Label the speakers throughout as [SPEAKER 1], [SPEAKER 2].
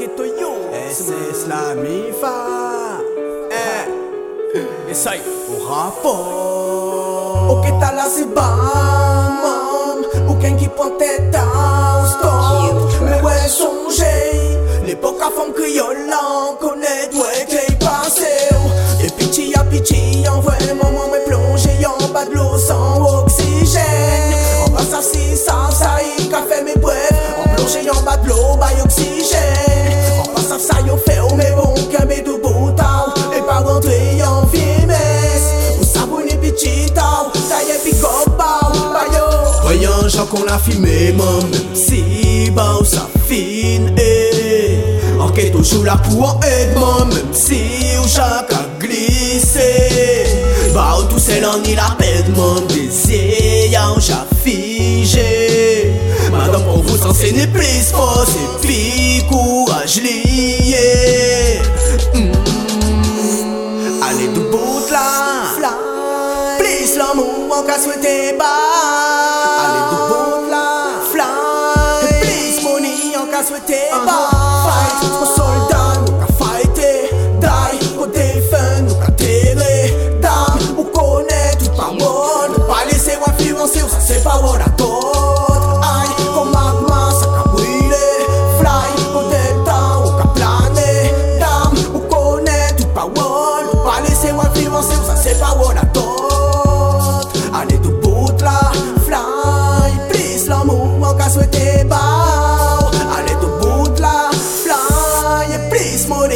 [SPEAKER 1] ghetto yo SS la mifa Eh. Essaye au rapport. Ok t'as là c'est bam Aucun qui prend tête au stop. Mais ouais songez. L'époque à femme créole là connaît ouais qu'est passé Et pitié à pitié en vrai maman me plongé en bas de l'eau sans oxygène. En bas ça si ça ça y café mes bref En plongé en bas de l'eau by oxygène Sa yo fe ou me bon kèmbe tou boutal. E pa rentre yon vimes Ou sabouni pi chital Taye pi kopal Bayo Voyan jan kon la fime mam. Si ba ou sa fin e. Anke toujou la pou an ed mam. Si ou chak a glise Ba ou tou selan ni la ped mam. Dese ya ou chak fije. S'enseigner plus fort C'est puis courage lié Mm. Allez du bout là. Please l'amour en cas souhaité bas Allez du bout là. Fly. Please money en cas souhaité bas Fight pour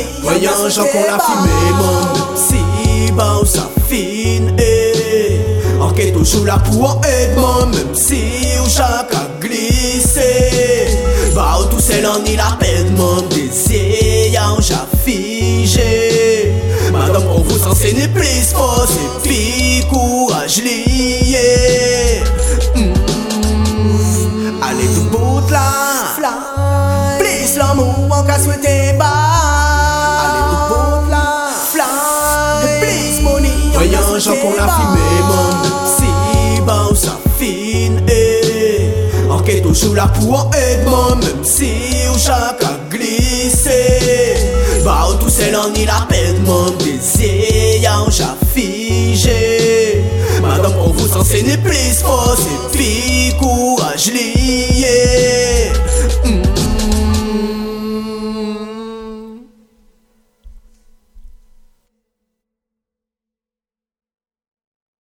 [SPEAKER 1] please money
[SPEAKER 2] Voyons gens qu'on a filmé mon
[SPEAKER 1] Si bah où ça fine eh. Ok toujours là pour aider moi Même si ou chaque a glissé. Bah où tout seul en il mon désir Y'a un chat figé. Madame on vous enseigne plus fort C'est puis courage lié. Mm. Allez tout bout là. Please l'amour en cas souhaité bas money en cas
[SPEAKER 2] Voyons gens qu'on a filmé mon
[SPEAKER 1] Si bah où ça fine eh. Ok toujours là pour aider moi Même si ou chaque a glissé. Bah où tout seul en il appelle mon désir Y'a un chat figé. Madame on vous enseigne plus fort C'est puis courage